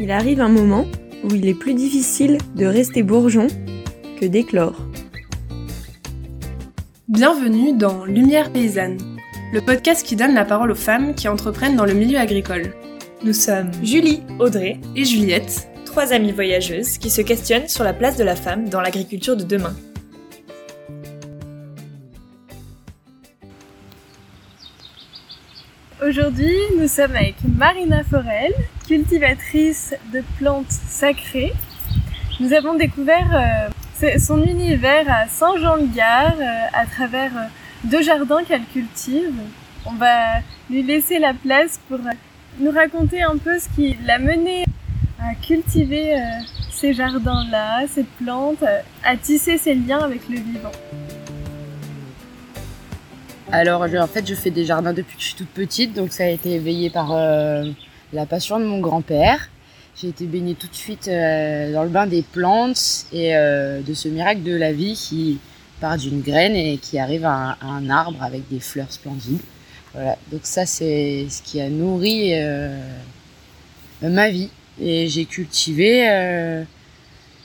il arrive un moment où il est plus difficile de rester bourgeon que d'éclore. Bienvenue dans Lumière paysanne, le podcast qui donne la parole aux femmes qui entreprennent dans le milieu agricole. Nous sommes Julie, Audrey et Juliette, trois amies voyageuses qui se questionnent sur la place de la femme dans l'agriculture de demain. Aujourd'hui, nous sommes avec Marina Forel, cultivatrice de plantes sacrées. Nous avons découvert euh, son univers à Saint-Jean-le-Gard euh, à travers euh, deux jardins qu'elle cultive. On va lui laisser la place pour nous raconter un peu ce qui l'a menée à cultiver ces jardins-là, ces plantes, à tisser ses liens avec le vivant. Alors, en fait, je fais des jardins depuis que je suis toute petite, donc ça a été éveillé par la passion de mon grand-père. J'ai été baignée tout de suite euh, dans le bain des plantes et euh, de ce miracle de la vie qui part d'une graine et qui arrive à un, arbre avec des fleurs splendides. Voilà, donc ça c'est ce qui a nourri ma vie. Et j'ai cultivé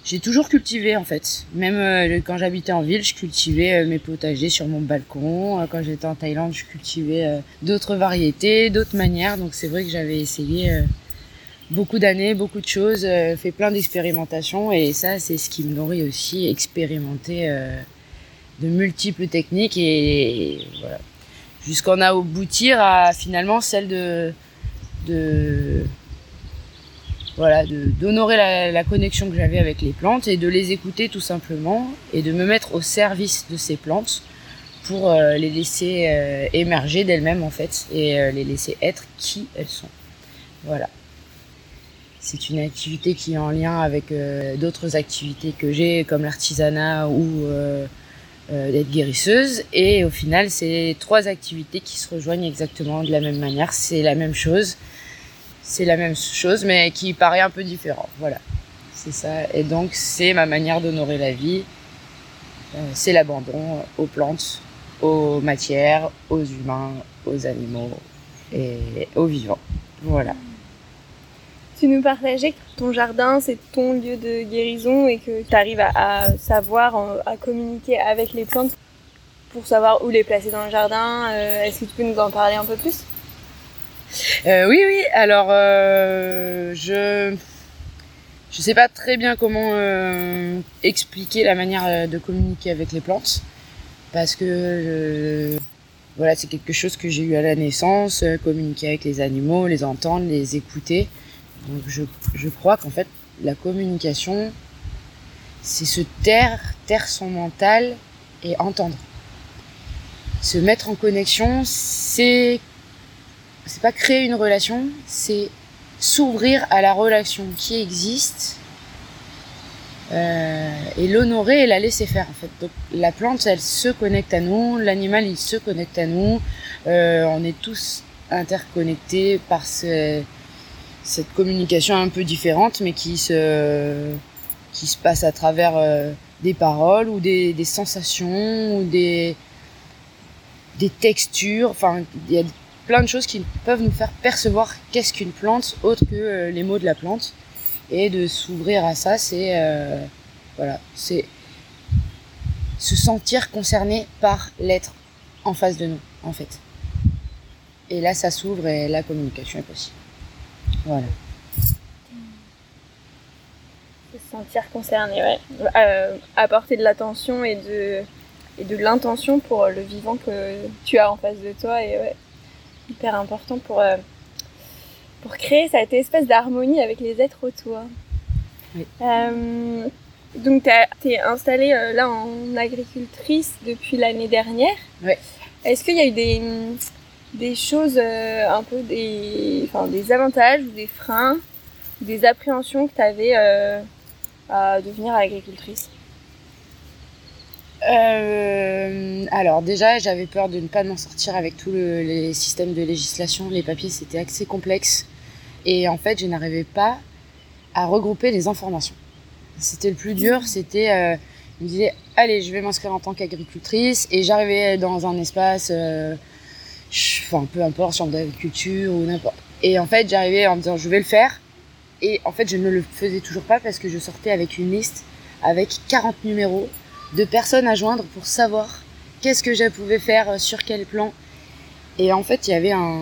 j'ai toujours cultivé en fait. Même euh, quand j'habitais en ville, je cultivais euh, mes potagers sur mon balcon. Euh, quand j'étais en Thaïlande, je cultivais d'autres variétés, d'autres manières. Donc c'est vrai que j'avais essayé beaucoup d'années, beaucoup de choses, fait plein d'expérimentations et ça c'est ce qui me nourrit aussi, expérimenter de multiples techniques et, voilà. Jusqu'en aboutir à finalement celle de, de voilà, d'honorer la, connexion que j'avais avec les plantes et de les écouter tout simplement et de me mettre au service de ces plantes pour euh, les laisser euh, émerger d'elles-mêmes en fait et euh, les laisser être qui elles sont. Voilà. C'est une activité qui est en lien avec d'autres activités que j'ai comme l'artisanat ou d'être guérisseuse et au final c'est trois activités qui se rejoignent exactement de la même manière, c'est la même chose c'est la même chose, mais qui paraît un peu différent. Voilà, c'est ça. Et donc, c'est ma manière d'honorer la vie. Euh, c'est l'abandon aux plantes, aux matières, aux humains, aux animaux et aux vivants. Voilà. Tu nous partageais que ton jardin, c'est ton lieu de guérison et que tu arrives à, savoir, à communiquer avec les plantes pour savoir où les placer dans le jardin. Euh, est-ce que tu peux nous en parler un peu plus? Euh, oui, oui. Alors, euh, je je sais pas très bien comment euh, expliquer la manière de communiquer avec les plantes parce que voilà, c'est quelque chose que j'ai eu à la naissance, communiquer avec les animaux, les entendre, les écouter. Donc, je, je crois qu'en fait, la communication, c'est se taire, taire son mental et entendre. Se mettre en connexion, c'est c'est pas créer une relation, c'est s'ouvrir à la relation qui existe euh, et l'honorer et la laisser faire en fait. Donc la plante, elle se connecte à nous, l'animal, il se connecte à nous. Euh, on est tous interconnectés par ce, cette communication un peu différente, mais qui se qui se passe à travers euh, des paroles ou des, sensations ou des des textures. Enfin, plein de choses qui peuvent nous faire percevoir qu'est-ce qu'une plante autre que euh, les mots de la plante. Et de s'ouvrir à ça c'est euh, voilà c'est se sentir concerné par l'être en face de nous en fait. Et là ça s'ouvre et la communication est possible. Voilà. Se sentir concerné ouais. Euh, apporter de l'attention et de et de l'intention pour le vivant que tu as en face de toi et ouais hyper important pour, euh, pour créer cette espèce d'harmonie avec les êtres autour. Euh, donc, tu es installée euh, là en agricultrice depuis l'année dernière. Est-ce qu'il y a eu des, des choses, un peu des, enfin, des avantages ou des freins, des appréhensions que tu avais à devenir agricultrice? Euh, alors déjà, j'avais peur de ne pas m'en sortir avec tous les systèmes de législation. Les papiers, c'était assez complexe. Et en fait, je n'arrivais pas à regrouper les informations. C'était le plus dur, c'était... Euh, je me disais, allez, je vais m'inscrire en tant qu'agricultrice. Et j'arrivais dans un espace, euh, enfin, peu importe, chambre d'agriculture ou n'importe. Et en fait, j'arrivais en me disant, je vais le faire. Et en fait, je ne le faisais toujours pas parce que je sortais avec une liste avec 40 numéros de personnes à joindre pour savoir qu'est-ce que je pouvais faire sur quel plan. Et en fait, il y avait un.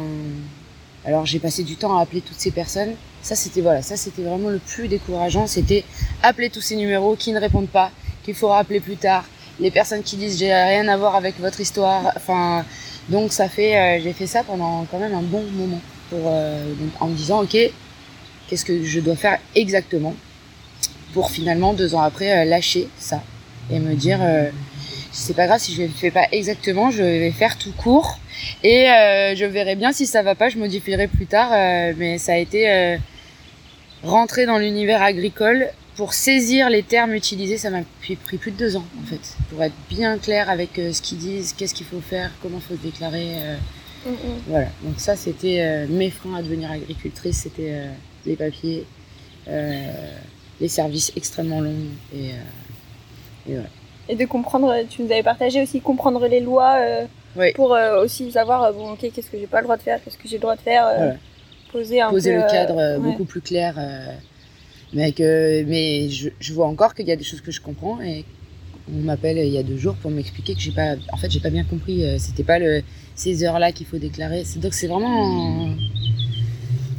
Alors, j'ai passé du temps à appeler toutes ces personnes. Ça, c'était voilà, ça c'était vraiment le plus décourageant. C'était appeler tous ces numéros qui ne répondent pas, qu'il faut rappeler plus tard. Les personnes qui disent j'ai rien à voir avec votre histoire. Enfin, donc ça fait, euh, j'ai fait ça pendant quand même un bon moment euh, en me disant ok, qu'est-ce que je dois faire exactement pour finalement deux ans après euh, lâcher ça et me dire c'est pas grave si je ne fais pas exactement, je vais faire tout court et je verrai bien si ça va pas, je modifierai plus tard. mais ça a été rentrer dans l'univers agricole pour saisir les termes utilisés, ça m'a pris plus de deux ans en fait, pour être bien clair avec ce qu'ils disent, qu'est-ce qu'il faut faire, comment il faut se déclarer. Mm. Voilà, donc ça c'était mes freins à devenir agricultrice, c'était les papiers, euh, les services extrêmement longs et, euh, et, de comprendre, tu nous avais partagé aussi comprendre les lois euh, pour aussi savoir bon ok qu'est-ce que j'ai pas le droit de faire, qu'est-ce que j'ai le droit de faire, poser un poser le cadre beaucoup plus clair. mais que mais je, je vois encore qu'il y a des choses que je comprends et on m'appelle il y a deux jours pour m'expliquer que j'ai pas en fait j'ai pas bien compris c'était pas le ces heures là qu'il faut déclarer. Donc c'est vraiment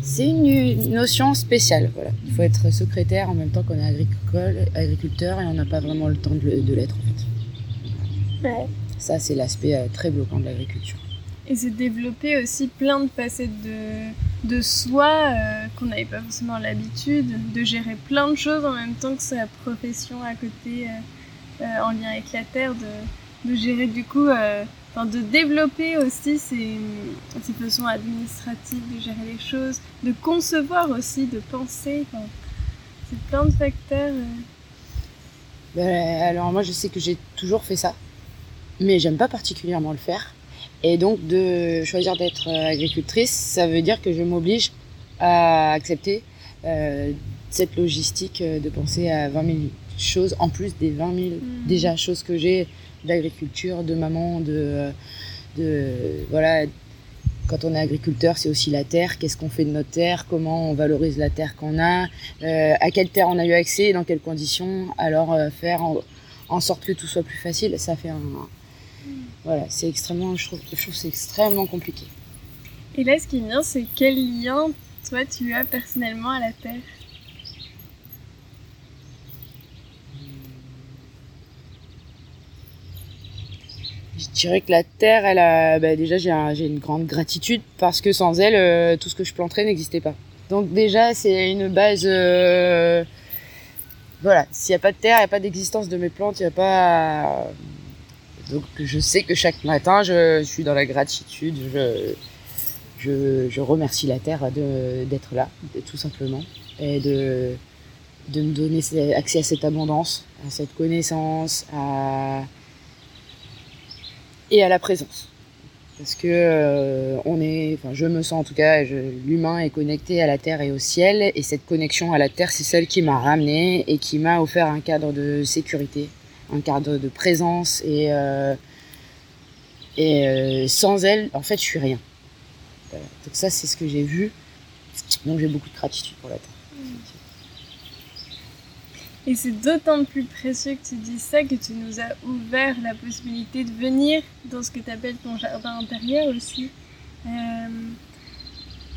c'est une notion spéciale. Voilà. Il faut être secrétaire en même temps qu'on est agricole, agriculteur et on n'a pas vraiment le temps de, l'être en fait. Ouais. Ça, c'est l'aspect euh, très bloquant de l'agriculture. Et c'est développer aussi plein de facettes de, de soi euh, qu'on n'avait pas forcément l'habitude, de gérer plein de choses en même temps que sa profession à côté euh, en lien avec la terre, de, de gérer du coup de développer aussi ces, ces, façons administratives de gérer les choses, de concevoir aussi, de penser. c'est plein de facteurs. Euh. Ben, alors moi je sais que j'ai toujours fait ça, mais j'aime pas particulièrement le faire. Et donc de choisir d'être euh, agricultrice, ça veut dire que je m'oblige à accepter euh, cette logistique de penser à 20 000 choses en plus des 20 000 mmh. déjà choses que j'ai d'agriculture, de maman, de, de voilà. Quand on est agriculteur, c'est aussi la terre. Qu'est-ce qu'on fait de notre terre? Comment on valorise la terre qu'on a? Euh, À quelle terre on a eu accès? Dans quelles conditions? Alors euh, faire en, sorte que tout soit plus facile, ça fait un voilà, c'est extrêmement, je trouve, je c'est extrêmement compliqué. Et là, ce qui est bien, c'est quel lien toi tu as personnellement à la terre? Je dirais que la terre, elle a, bah déjà j'ai une grande gratitude parce que sans elle, euh, tout ce que je planterais n'existait pas. Donc déjà c'est une base. Euh, voilà, s'il n'y a pas de terre, il n'y a pas d'existence de mes plantes, il n'y a pas. Donc je sais que chaque matin, je, suis dans la gratitude, je, je, je remercie la terre d'être là, tout simplement, et de, de me donner accès à cette abondance, à cette connaissance, à et à la présence. Parce que euh, on est, enfin, je me sens en tout cas, l'humain est connecté à la terre et au ciel, et cette connexion à la terre, c'est celle qui m'a ramené et qui m'a offert un cadre de sécurité, un cadre de présence, et, euh, euh, sans elle, en fait, je suis rien. Donc ça, c'est ce que j'ai vu. Donc j'ai beaucoup de gratitude pour la terre. Et c'est d'autant plus précieux que tu dis ça que tu nous as ouvert la possibilité de venir dans ce que tu appelles ton jardin intérieur aussi. Euh,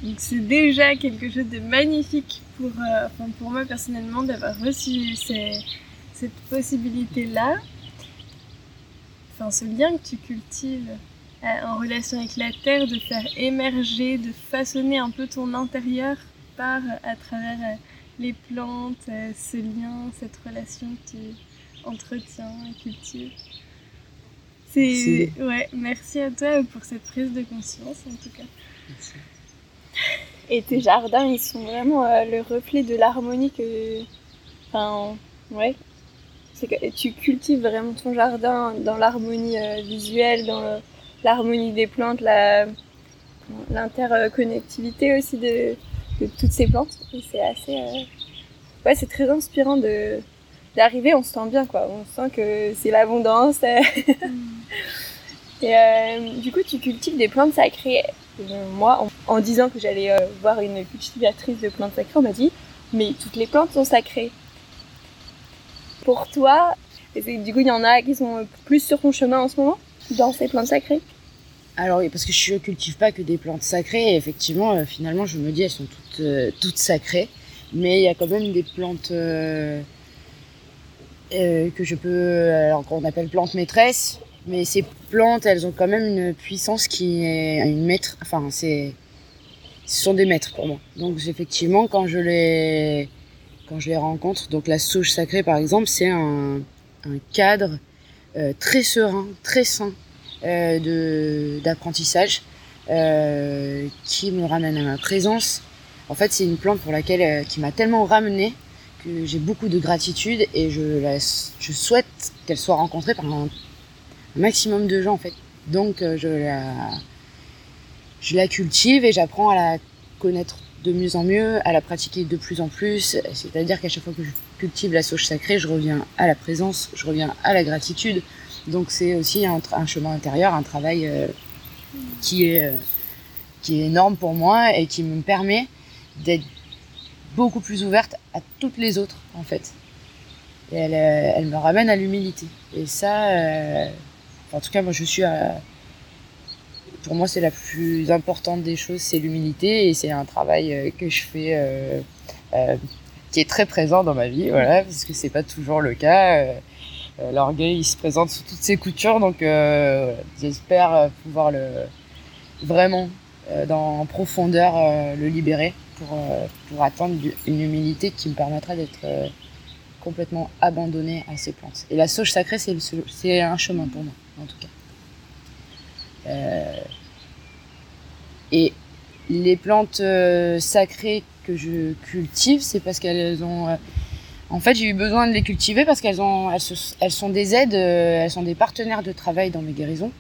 donc c'est déjà quelque chose de magnifique pour, euh, enfin pour moi personnellement d'avoir reçu cette possibilité-là. Enfin ce lien que tu cultives euh, en relation avec la terre, de faire émerger, de façonner un peu ton intérieur par à travers les plantes, euh, ce lien, cette relation que tu entretiens et cultives. C'est ouais, merci à toi pour cette prise de conscience en tout cas. Merci. Et tes jardins, ils sont vraiment euh, le reflet de l'harmonie que, enfin, ouais, c'est que tu cultives vraiment ton jardin dans l'harmonie euh, visuelle, dans l'harmonie des plantes, l'interconnectivité aussi de, toutes ces plantes. C'est assez. Euh, ouais, c'est très inspirant de d'arriver, on se sent bien quoi. On sent que c'est l'abondance. Et euh, du coup, tu cultives des plantes sacrées. moi, en, disant que j'allais euh, voir une cultivatrice de plantes sacrées, on m'a dit mais toutes les plantes sont sacrées. Pour toi, du coup, il y en a qui sont plus sur ton chemin en ce moment, dans ces plantes sacrées? Alors oui, parce que je cultive pas que des plantes sacrées, et effectivement, euh, finalement, je me dis, elles sont toutes, euh, toutes sacrées, mais il y a quand même des plantes euh, que je peux, alors qu'on appelle plantes maîtresses, mais ces plantes, elles ont quand même une puissance qui est une maître, enfin, c'est, ce sont des maîtres pour moi. Donc effectivement, quand je les, rencontre, donc la sauge sacrée par exemple, c'est un, cadre très serein, très sain d'apprentissage euh, qui me ramène à ma présence. En fait, c'est une plante pour laquelle euh, qui m'a tellement ramené que j'ai beaucoup de gratitude et je je souhaite qu'elle soit rencontrée par un, maximum de gens en fait. Donc je la je la cultive et j'apprends à la connaître de mieux en mieux, à la pratiquer de plus en plus. C'est-à-dire qu'à chaque fois que je cultive la sauge sacrée, je reviens à la présence, je reviens à la gratitude, donc c'est aussi un, chemin intérieur, un travail euh, qui, est, euh, qui est énorme pour moi et qui me permet d'être beaucoup plus ouverte à toutes les autres en fait. Et elle, euh, me ramène à l'humilité. Et ça, en tout cas moi je suis à, pour moi c'est la plus importante des choses, c'est l'humilité et c'est un travail que je fais qui est très présent dans ma vie, voilà, parce que c'est pas toujours le cas. Euh, l'orgueil il se présente sous toutes ses coutures, donc euh, j'espère euh, pouvoir le vraiment dans en profondeur le libérer pour, pour atteindre une humilité qui me permettra d'être complètement abandonné à ces plantes. Et la sauge sacrée, c'est un chemin pour moi, en tout cas. et les plantes sacrées que je cultive, c'est parce qu'elles ont en fait, j'ai eu besoin de les cultiver parce qu'elles ont, elles, sont des aides, euh, elles sont des partenaires de travail dans mes guérisons,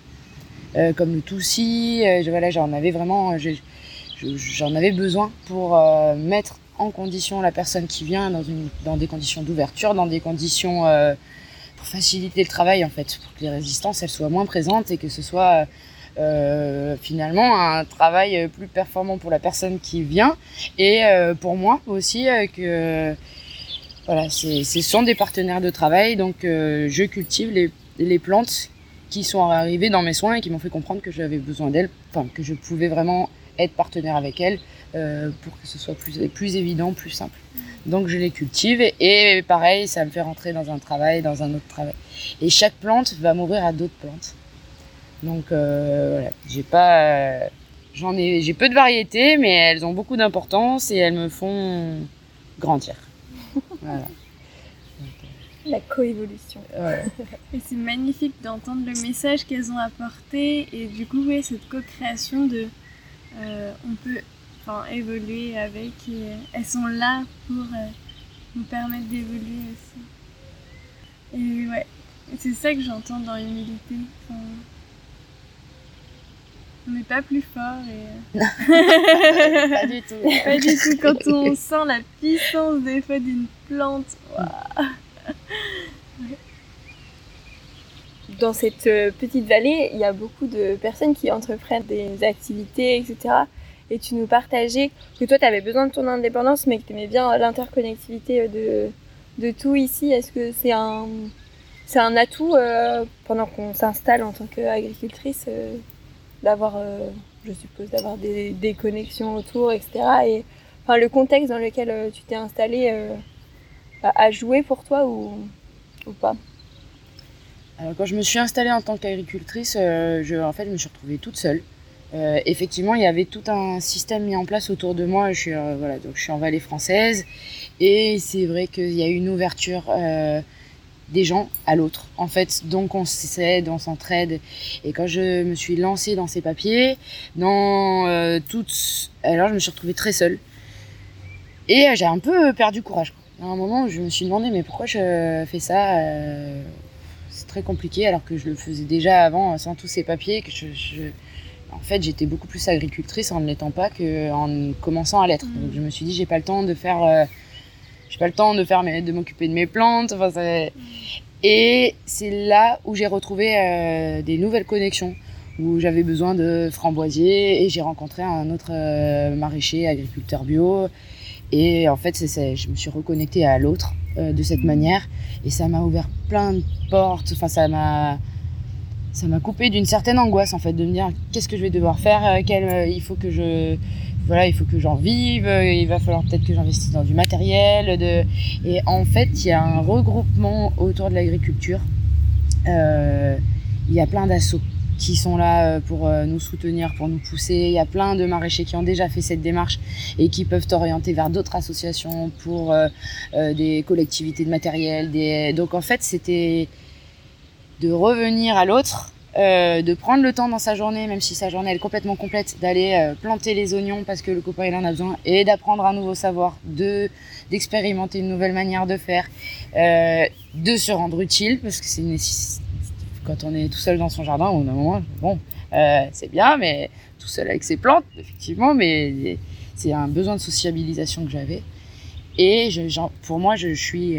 euh, comme le Toussi. Euh, voilà, j'en avais vraiment, j'en avais besoin pour mettre en condition la personne qui vient dans des conditions d'ouverture, dans des conditions pour faciliter le travail en fait, pour que les résistances elles soient moins présentes et que ce soit finalement un travail plus performant pour la personne qui vient et pour moi aussi que voilà, ce sont des partenaires de travail, donc euh, je cultive les, les, plantes qui sont arrivées dans mes soins et qui m'ont fait comprendre que j'avais besoin d'elles, enfin que je pouvais vraiment être partenaire avec elles euh, pour que ce soit plus, plus évident, plus simple. Donc je les cultive et, pareil, ça me fait rentrer dans un travail, dans un autre travail. Et chaque plante va m'ouvrir à d'autres plantes. Donc euh, voilà, j'ai pas, j'en ai, j'ai peu de variétés, mais elles ont beaucoup d'importance et elles me font grandir. Voilà. La coévolution. et c'est magnifique d'entendre le message qu'elles ont apporté et du coup, ouais, cette co-création de. Euh, on peut évoluer avec et elles sont là pour euh, nous permettre d'évoluer aussi. Et ouais, c'est ça que j'entends dans l'humilité on n'est pas plus fort et... Euh, pas du tout. pas du tout. Quand on sent la puissance des fois d'une plante. Dans cette euh, petite vallée, il y a beaucoup de personnes qui entreprennent des activités, etc. Et tu nous partageais que toi, tu avais besoin de ton indépendance, mais que tu aimais bien l'interconnectivité de, de tout ici. Est-ce que c'est un, c'est un atout euh, pendant qu'on s'installe en tant qu'agricultrice d'avoir, euh, je suppose, d'avoir des, des, connexions autour, etc. Et enfin, le contexte dans lequel euh, tu t'es installé euh, a joué pour toi ou, ou pas? Alors, quand je me suis installée en tant qu'agricultrice, je, en fait, je me suis retrouvée toute seule. effectivement, il y avait tout un système mis en place autour de moi. Je suis, voilà, donc je suis en vallée française et c'est vrai qu'il y a eu une ouverture des gens à l'autre. En fait, donc on s'aide, on s'entraide. Et quand je me suis lancée dans ces papiers, dans euh, toutes, alors je me suis retrouvée très seule. Et euh, j'ai un peu perdu courage. À un moment, je me suis demandé mais pourquoi je fais ça euh, C'est très compliqué alors que je le faisais déjà avant sans tous ces papiers. Que je, En fait, j'étais beaucoup plus agricultrice en ne l'étant pas qu'en commençant à l'être. Mmh. Donc je me suis dit j'ai pas le temps de faire j'ai pas le temps de faire de m'occuper de mes plantes. Enfin, et c'est là où j'ai retrouvé euh, des nouvelles connexions, où j'avais besoin de framboisiers et j'ai rencontré un autre euh, maraîcher, agriculteur bio. Et en fait, c'est, je me suis reconnectée à l'autre de cette manière. Et ça m'a ouvert plein de portes. Enfin, ça m'a ça m'a coupé d'une certaine angoisse en fait de me dire qu'est-ce que je vais devoir faire euh, quel, euh, il faut que je voilà il faut que j'en vive euh, il va falloir peut-être que j'investisse dans du matériel et en fait il y a un regroupement autour de l'agriculture il y a plein d'assauts qui sont là pour nous soutenir, pour nous pousser. Il y a plein de maraîchers qui ont déjà fait cette démarche et qui peuvent t'orienter vers d'autres associations pour des collectivités de matériel. Donc en fait, c'était de revenir à l'autre, euh, de prendre le temps dans sa journée, même si sa journée est complètement complète, d'aller euh, planter les oignons parce que le copain il en a besoin, et d'apprendre un nouveau savoir, de d'expérimenter une nouvelle manière de faire, euh, de se rendre utile parce que c'est quand on est tout seul dans son jardin, au moment, bon, c'est bien, mais tout seul avec ses plantes, effectivement, mais c'est un besoin de sociabilisation que j'avais. Et pour moi, je, suis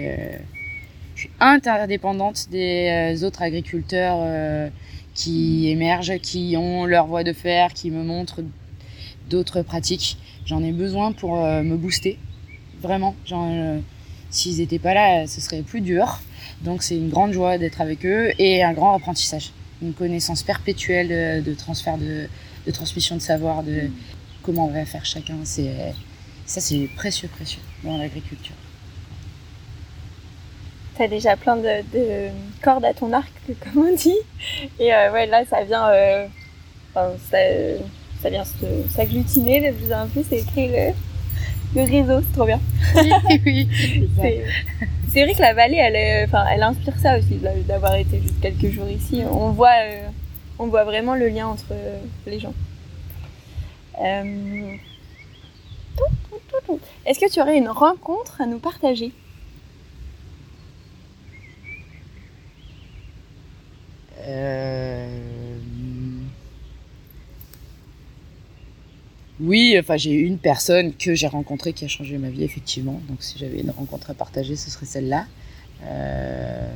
interdépendante des autres agriculteurs qui émergent, qui ont leur voie de faire, qui me montrent d'autres pratiques. J'en ai besoin pour euh, me booster, vraiment. S'ils n'étaient pas là, ce serait plus dur. Donc c'est une grande joie d'être avec eux et un grand apprentissage, une connaissance perpétuelle de, transfert, de, transmission de savoir, de comment on va faire chacun. C'est ça, c'est précieux, précieux dans l'agriculture t'as déjà plein de, cordes à ton arc, comme on dit. Et euh, ouais, là, ça vient, euh, ça, vient s'agglutiner de plus en plus et créer le, réseau, c'est trop bien. Oui, c'est vrai que la vallée, elle, enfin, elle inspire ça aussi, d'avoir été juste quelques jours ici. On voit, euh, on voit vraiment le lien entre les gens. Est-ce que tu aurais une rencontre à nous partager? Oui, enfin j'ai une personne que j'ai rencontrée qui a changé ma vie effectivement. Donc si j'avais une rencontre à partager, ce serait celle-là. Euh...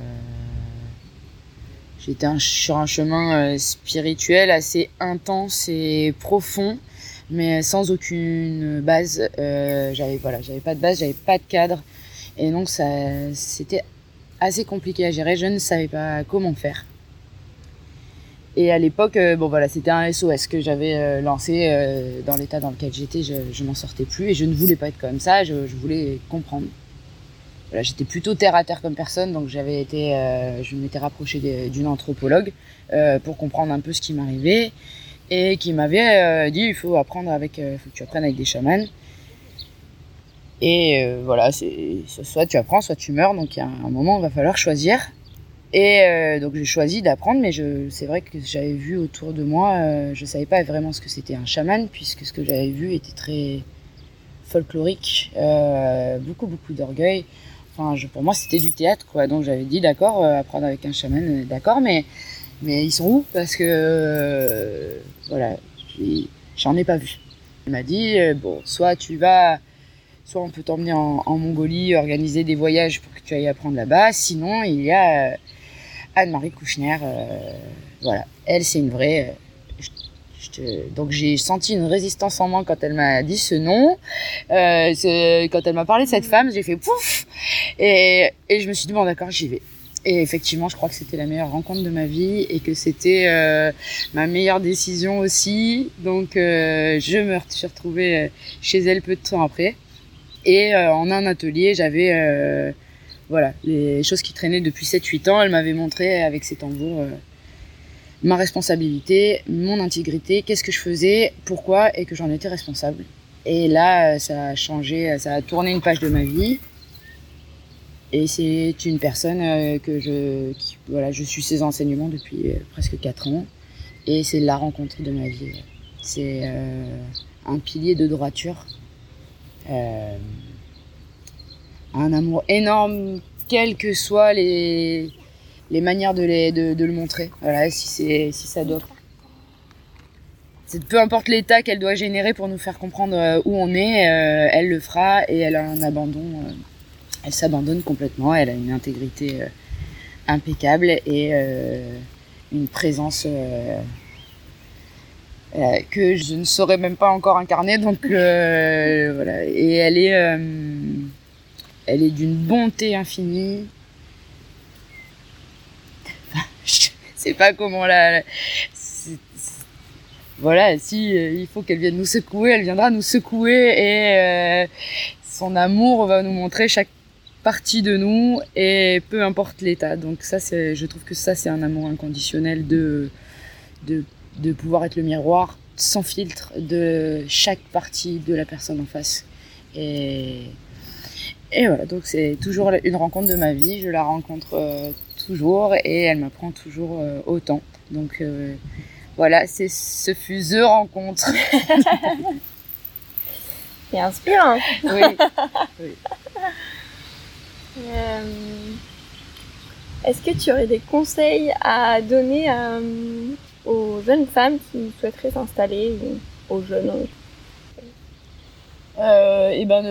J'étais sur un chemin euh, spirituel assez intense et profond, mais sans aucune base. Euh, j'avais voilà, j'avais pas de base, j'avais pas de cadre, et donc ça, c'était assez compliqué à gérer. Je ne savais pas comment faire. Et à l'époque, euh, bon voilà, c'était un SOS que j'avais euh, lancé euh, dans l'état dans lequel j'étais. Je, je m'en sortais plus et je ne voulais pas être comme ça. Je, voulais comprendre. Voilà, j'étais plutôt terre à terre comme personne, donc j'avais été, je m'étais rapprochée d'une anthropologue pour comprendre un peu ce qui m'arrivait et qui m'avait dit il faut apprendre avec, faut que tu apprennes avec des chamans. Et voilà, c'est soit tu apprends, soit tu meurs. Donc il y a un moment, il va falloir choisir. Et euh, donc j'ai choisi d'apprendre, mais c'est vrai que j'avais vu autour de moi, euh, je savais pas vraiment ce que c'était un chaman, puisque ce que j'avais vu était très folklorique, euh, beaucoup beaucoup d'orgueil. Enfin, pour moi c'était du théâtre, quoi. Donc j'avais dit d'accord, apprendre avec un chaman, d'accord, mais mais ils sont où? Parce que voilà, j'en ai pas vu. Il m'a dit bon, soit tu vas soit on peut t'emmener en, en, Mongolie, organiser des voyages pour que tu ailles apprendre là-bas. Sinon, il y a Anne-Marie Kouchner. Euh, voilà, elle, c'est une vraie. Euh, donc j'ai senti une résistance en moi quand elle m'a dit ce nom. Euh, quand elle m'a parlé de cette femme, j'ai fait pouf et, je me suis dit bon d'accord j'y vais. Et effectivement, je crois que c'était la meilleure rencontre de ma vie et que c'était ma meilleure décision aussi. Donc je me suis retrouvée chez elle peu de temps après. Et en un atelier, j'avais voilà, les choses qui traînaient depuis 7-8 ans, elle m'avait montré avec ses tambours euh, ma responsabilité, mon intégrité, qu'est-ce que je faisais, pourquoi et que j'en étais responsable. Et là, euh, ça a changé, ça a tourné une page de ma vie. Et c'est une personne euh, que je, voilà, je suis ses enseignements depuis presque 4 ans. Et c'est la rencontre de ma vie. C'est un pilier de droiture un amour énorme, quelles que soient les, les manières de, les, de, le montrer. Voilà, si, c'est, si ça doit. C'est, peu importe l'état qu'elle doit générer pour nous faire comprendre euh, où on est, euh, elle le fera et elle a un abandon. Euh, elle s'abandonne complètement, elle a une intégrité impeccable et une présence que je ne saurais même pas encore incarner. Donc voilà. Et elle est, elle est d'une bonté infinie. je sais pas comment la. voilà, si il faut qu'elle vienne nous secouer, elle viendra nous secouer et son amour va nous montrer chaque partie de nous et peu importe l'état. Donc ça, c'est, je trouve que ça, c'est un amour inconditionnel de, de, de pouvoir être le miroir sans filtre de chaque partie de la personne en face. Et, et voilà, donc c'est toujours une rencontre de ma vie. Je la rencontre euh, toujours et elle m'apprend toujours euh, autant. Donc euh, voilà, c'est ce fut The Rencontre. c'est inspirant. oui. oui. Est-ce que tu aurais des conseils à donner aux jeunes femmes qui souhaiteraient s'installer ou aux jeunes euh, et ben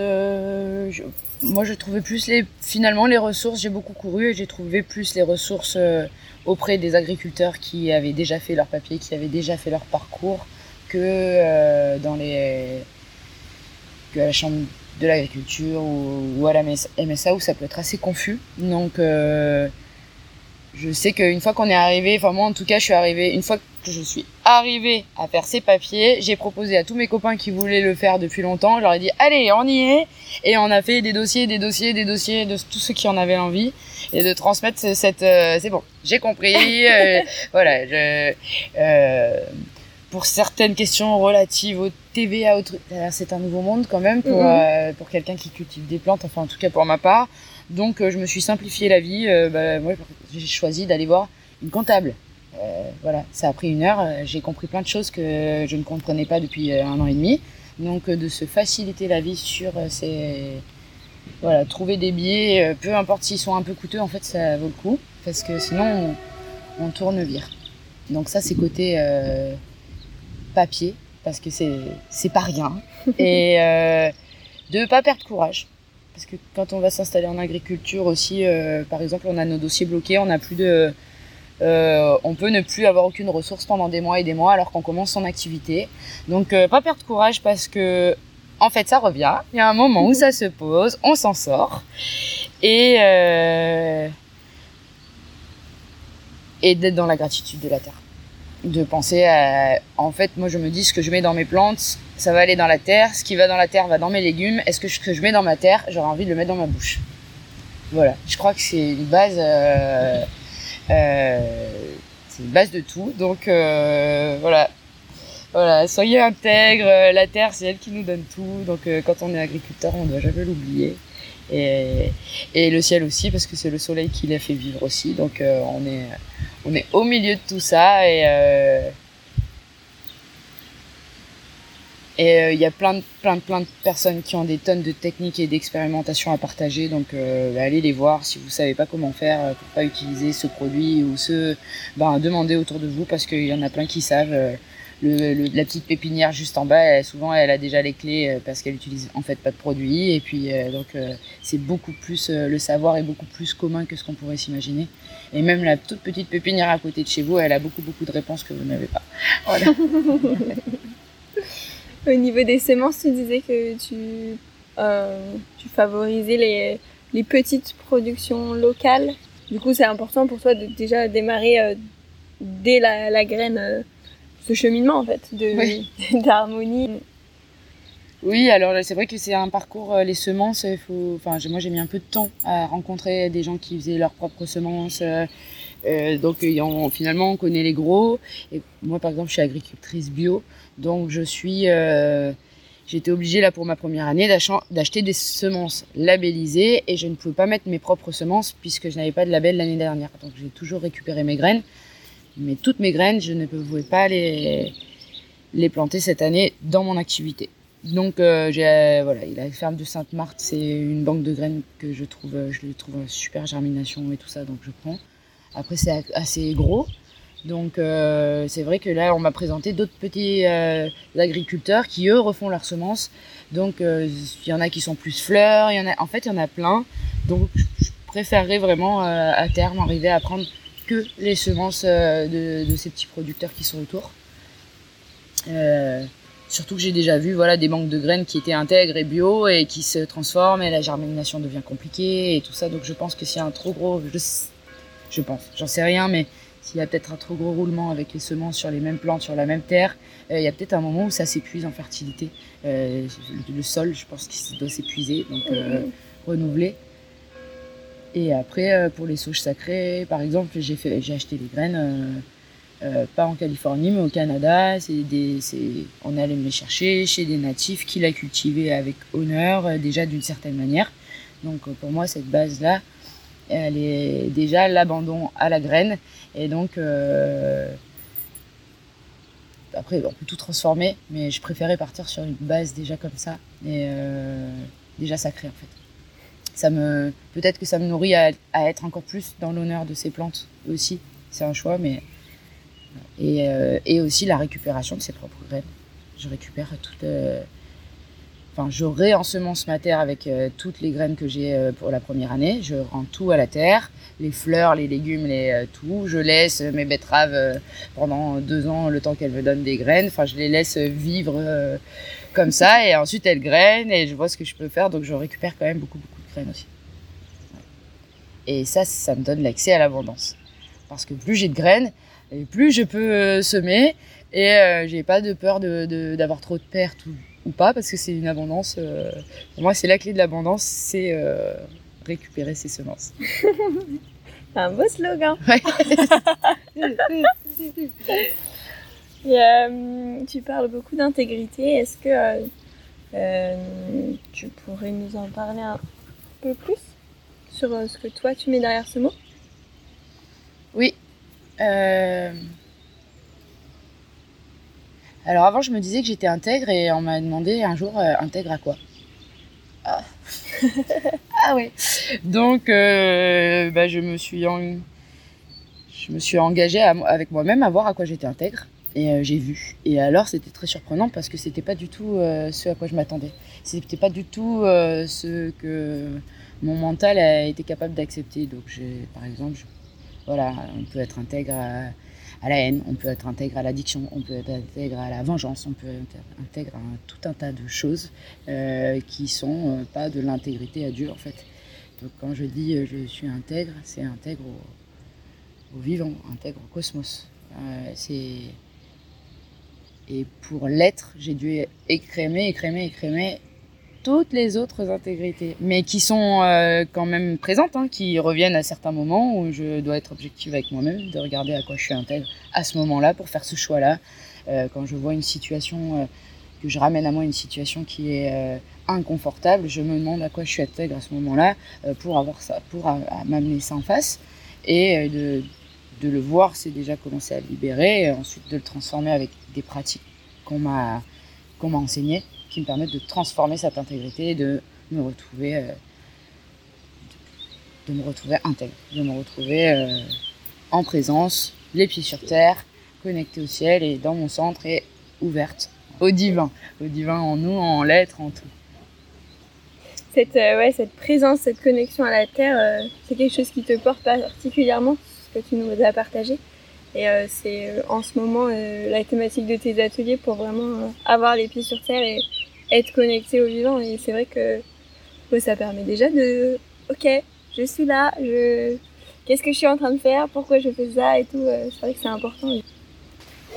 moi je trouvais plus les finalement les ressources j'ai beaucoup couru et j'ai trouvé plus les ressources auprès des agriculteurs qui avaient déjà fait leur papier qui avaient déjà fait leur parcours que dans les que à la chambre de l'agriculture ou, à la MSA où ça peut être assez confus. Donc euh, je sais qu'une fois qu'on est arrivé, enfin moi en tout cas je suis arrivée, une fois je suis arrivée à faire ces papiers, j'ai proposé à tous mes copains qui voulaient le faire depuis longtemps, je leur ai dit allez on y est et on a fait des dossiers, des dossiers, des dossiers de tous ceux qui en avaient envie et de transmettre cette, euh, c'est bon, j'ai compris, euh, voilà, je, pour certaines questions relatives au TVA, c'est un nouveau monde quand même pour, mhm. euh, pour quelqu'un qui cultive des plantes, enfin en tout cas pour ma part. Donc euh, je me suis simplifié la vie. Euh, bah, moi, j'ai choisi d'aller voir une comptable. Voilà, ça a pris une heure. J'ai compris plein de choses que je ne comprenais pas depuis un an et demi. Donc de se faciliter la vie sur ces voilà, trouver des billets, peu importe s'ils sont un peu coûteux, en fait ça vaut le coup parce que sinon on, on tourne vire. Donc ça c'est côté papier, parce que c'est pas rien. Et euh, de pas perdre courage. Parce que quand on va s'installer en agriculture aussi, euh, par exemple, on a nos dossiers bloqués, on a plus de. Euh, on peut ne plus avoir aucune ressource pendant des mois et des mois alors qu'on commence son activité. Donc euh, pas perdre courage parce que en fait ça revient. Il y a un moment où ça se pose, on s'en sort. Et et d'être dans la gratitude de la terre de penser à, en fait, moi je me dis ce que je mets dans mes plantes, ça va aller dans la terre, ce qui va dans la terre va dans mes légumes, est-ce que ce que je mets dans ma terre, j'aurais envie de le mettre dans ma bouche? Voilà, je crois que c'est une base, euh, euh, c'est une base de tout, donc euh, voilà. Soyez intègres, la terre c'est elle qui nous donne tout, donc quand on est agriculteur on ne doit jamais l'oublier. Et, le ciel aussi parce que c'est le soleil qui l'a fait vivre aussi, donc on est au milieu de tout ça euh, et il euh, y a plein de plein de plein de personnes qui ont des tonnes de techniques et d'expérimentations à partager donc euh, allez les voir si vous savez pas comment faire pour pas utiliser ce produit ou ce ben demandez autour de vous parce qu'il y en a plein qui savent le, la petite pépinière juste en bas, souvent elle a déjà les clés euh, parce qu'elle utilise en fait pas de produits et puis euh, donc euh, c'est beaucoup plus le savoir est beaucoup plus commun que ce qu'on pourrait s'imaginer. Et même la toute petite pépinière à côté de chez vous, elle a beaucoup beaucoup de réponses que vous n'avez pas. Voilà. Au niveau des semences, tu disais que tu tu favorisais les les petites productions locales. Du coup, c'est important pour toi de déjà démarrer dès la, la graine ce cheminement en fait de d'harmonie. Oui, alors c'est vrai que c'est un parcours euh, les semences. Il faut, enfin, moi j'ai mis un peu de temps à rencontrer des gens qui faisaient leurs propres semences. Euh, euh donc finalement on connaît les gros. Et moi par exemple je suis agricultrice bio, donc je suis euh, J'étais obligée là pour ma première année d'acheter des semences labellisées et je ne pouvais pas mettre mes propres semences puisque je n'avais pas de label l'année dernière. Donc j'ai toujours récupéré mes graines mais toutes mes graines, je ne pouvais pas les, les planter cette année dans mon activité. Donc euh, j'ai voilà, la ferme de Sainte-Marthe, c'est une banque de graines que je trouve, je trouve super germination et tout ça, donc je prends. Après c'est assez gros, donc euh, c'est vrai que là on m'a présenté d'autres petits euh, agriculteurs qui eux refont leurs semences. Donc il y en a qui sont plus fleurs, y en a, en fait il y en a plein. Donc je préférerais vraiment à terme arriver à prendre que les semences euh, de, ces petits producteurs qui sont autour. Euh, surtout que j'ai déjà vu voilà des banques de graines qui étaient intègres et bio et qui se transforment et la germination devient compliquée et tout ça. Donc je pense que s'il y a un trop gros, je, je pense, j'en sais rien, mais s'il y a peut-être un trop gros roulement avec les semences sur les mêmes plantes, sur la même terre, euh, il y a peut-être un moment où ça s'épuise en fertilité. Euh, le, sol, je pense qu'il doit s'épuiser, donc euh, renouveler. Et après, pour les sauges sacrées, par exemple, j'ai acheté des graines, pas en Californie, mais au Canada. Des, on est allé me les chercher chez des natifs qui la cultivaient avec honneur, déjà d'une certaine manière. Donc pour moi, cette base-là, elle est déjà l'abandon à la graine. Et donc, euh, après, on peut tout transformer, mais je préférais partir sur une base déjà comme ça, et euh, déjà sacrée en fait. Ça me, peut-être que ça me nourrit à, être encore plus dans l'honneur de ces plantes aussi. C'est un choix, mais et, euh, et, aussi la récupération de ses propres graines. Je récupère toutes enfin, je réensemence ma terre avec euh, toutes les graines que j'ai euh, pour la première année. Je rends tout à la terre, les fleurs, les légumes, les euh, tout. Je laisse mes betteraves pendant deux ans, le temps qu'elles me donnent des graines. Enfin, je les laisse vivre comme ça, et ensuite elles grainent et je vois ce que je peux faire. Donc, je récupère quand même beaucoup, beaucoup de graines aussi. Et ça, ça me donne l'accès à l'abondance. Parce que plus j'ai de graines, plus je peux semer, et j'ai pas de peur d'avoir de, trop de pertes ou pas, parce que c'est une abondance. Euh, pour moi, c'est la clé de l'abondance, c'est euh, récupérer ses semences. un beau slogan. Euh, tu parles beaucoup d'intégrité. Est-ce que tu pourrais nous en parler un peu plus sur ce que toi tu mets derrière ce mot? Oui. Alors avant, je me disais que j'étais intègre et on m'a demandé un jour euh, intègre à quoi? Ah, ah ouais. Donc, euh, bah, je me suis je me suis engagée avec moi-même à voir à quoi j'étais intègre et euh, j'ai vu. Et alors, c'était très surprenant parce que c'était pas du tout ce à quoi je m'attendais. C'était pas du tout ce que mon mental a été capable d'accepter. Donc, j'ai, par exemple, voilà, on peut être intègre à à la haine, on peut être intègre à l'addiction, on peut être intègre à la vengeance, on peut être intègre à tout un tas de choses euh, qui sont euh, pas de l'intégrité à Dieu en fait. Donc quand je dis euh, je suis intègre, c'est intègre au, vivant, intègre au cosmos. c'est et pour l'être, j'ai dû écrémer, écrémer, écrémer toutes les autres intégrités, mais qui sont euh, quand même présentes, hein, qui reviennent à certains moments où je dois être objective avec moi-même, de regarder à quoi je suis intègre à ce moment-là pour faire ce choix-là. Euh, quand je vois une situation, euh, que je ramène à moi une situation qui est inconfortable, je me demande à quoi je suis intègre à ce moment-là pour avoir ça, pour m'amener ça en face et de, le voir, c'est déjà commencer à libérer, et ensuite de le transformer avec des pratiques qu'on m'a enseignées qui me permettent de transformer cette intégrité et de me retrouver, euh, de, me retrouver intègre, de me retrouver euh, en présence, les pieds sur terre, connecté au ciel et dans mon centre et ouverte au divin, au divin en nous, en l'être, en tout. Cette, euh, ouais, cette présence, cette connexion à la terre, c'est quelque chose qui te porte particulièrement, ce que tu nous as partagé. Et c'est en ce moment la thématique de tes ateliers pour vraiment avoir les pieds sur terre et être connecté au vivant. Et c'est vrai que ça permet déjà de, ok, je suis là, je, qu'est-ce que je suis en train de faire, pourquoi je fais ça et tout. Euh, c'est vrai que c'est important.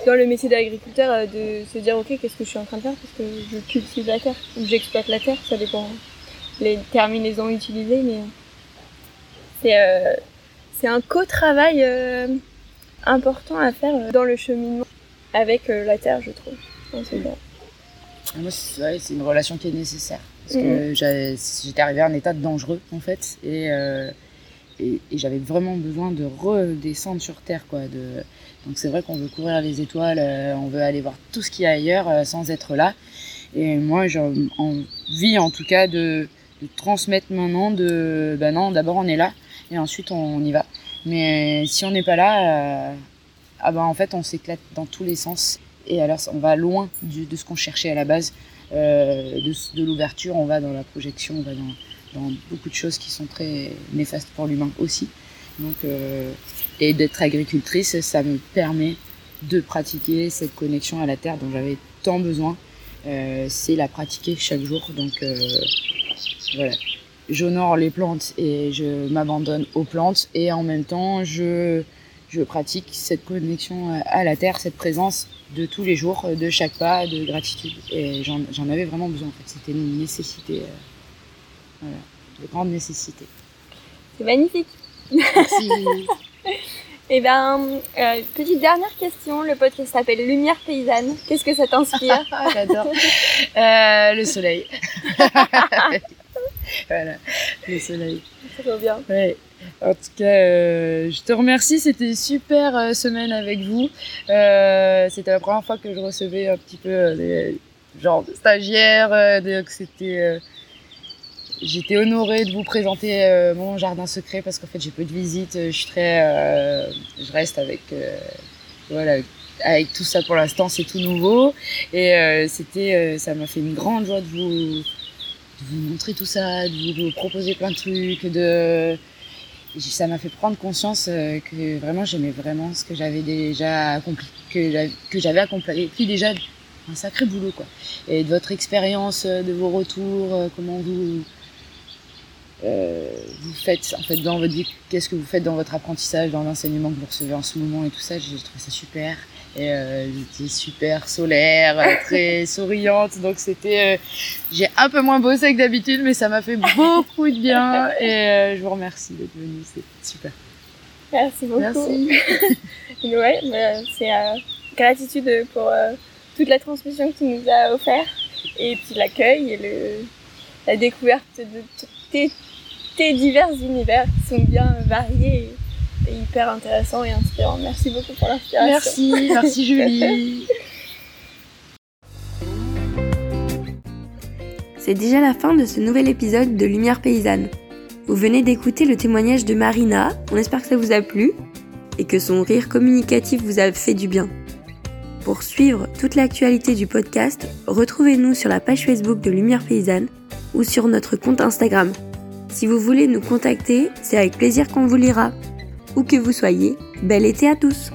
Dans le métier d'agriculteur, euh, de se dire, ok, qu'est-ce que je suis en train de faire parce que je cultive la terre ou j'exploite la terre, ça dépend les terminaisons utilisées, mais c'est euh, c'est un co-travail important à faire dans le cheminement avec la terre, je trouve. Moi, c'est une relation qui est nécessaire. Parce que mhm. j'étais arrivée à un état dangereux, en fait. Euh, et, et, j'avais vraiment besoin de redescendre sur Terre, quoi. De... Donc, c'est vrai qu'on veut courir les étoiles, euh, on veut aller voir tout ce qu'il y a ailleurs euh, sans être là. Et moi, j'ai envie, en tout cas, de, de transmettre maintenant de, ben non, d'abord on est là, et ensuite on, y va. Mais si on n'est pas là, ah ben en fait, on s'éclate dans tous les sens. Et alors, on va loin de ce qu'on cherchait à la base, euh, de, l'ouverture, on va dans la projection, on va dans, beaucoup de choses qui sont très néfastes pour l'humain aussi. Donc, euh, et d'être agricultrice, ça me permet de pratiquer cette connexion à la terre dont j'avais tant besoin. c'est la pratiquer chaque jour. Donc voilà, j'honore les plantes et je m'abandonne aux plantes et en même temps je pratique cette connexion à la terre, cette présence de tous les jours, de chaque pas, de gratitude. Et j'en avais vraiment besoin en fait, c'était une nécessité, euh, voilà, de grande nécessité. C'est magnifique. Merci. Eh bien, euh, petite dernière question. Le podcast s'appelle Lumière paysanne. Qu'est-ce que ça t'inspire J'adore. Euh, le soleil. voilà, le soleil. Trop bien. Ouais. En tout cas, euh, je te remercie. C'était super euh, semaine avec vous. Euh, c'était la première fois que je recevais un petit peu des genres de stagiaires. donc c'était, j'étais honorée de vous présenter mon jardin secret parce qu'en fait j'ai peu de visites. Je suis très, je reste avec, voilà, avec tout ça pour l'instant. C'est tout nouveau et c'était, ça m'a fait une grande joie de vous de vous montrer tout ça, de vous, proposer plein de trucs, de ça m'a fait prendre conscience euh, que vraiment j'aimais vraiment ce que j'avais déjà accompli, que j'avais accompli déjà un sacré boulot quoi. Et de votre expérience, euh, de vos retours, euh, comment vous vous faites en fait dans votre vie, qu'est-ce que vous faites dans votre apprentissage, dans l'enseignement que vous recevez en ce moment et tout ça, j'ai trouvé ça super. Et euh, j'étais super solaire, euh, très souriante. Donc c'était, euh, j'ai un peu moins bossé que d'habitude, mais ça m'a fait beaucoup de bien. Et je vous remercie d'être venu, c'est super. Merci beaucoup. Merci. ouais, bah, c'est gratitude pour toute la transmission que tu nous as offert et puis l'accueil et le, la découverte de tes, tes divers univers qui sont bien variés hyper intéressant et inspirant. Merci beaucoup pour l'inspiration. Merci, merci Julie. C'est déjà la fin de ce nouvel épisode de Lumière paysanne. Vous venez d'écouter le témoignage de Marina, on espère que ça vous a plu et que son rire communicatif vous a fait du bien. Pour suivre toute l'actualité du podcast, retrouvez-nous sur la page Facebook de Lumière Paysanne ou sur notre compte Instagram. Si vous voulez nous contacter, c'est avec plaisir qu'on vous lira où que vous soyez, bel été à tous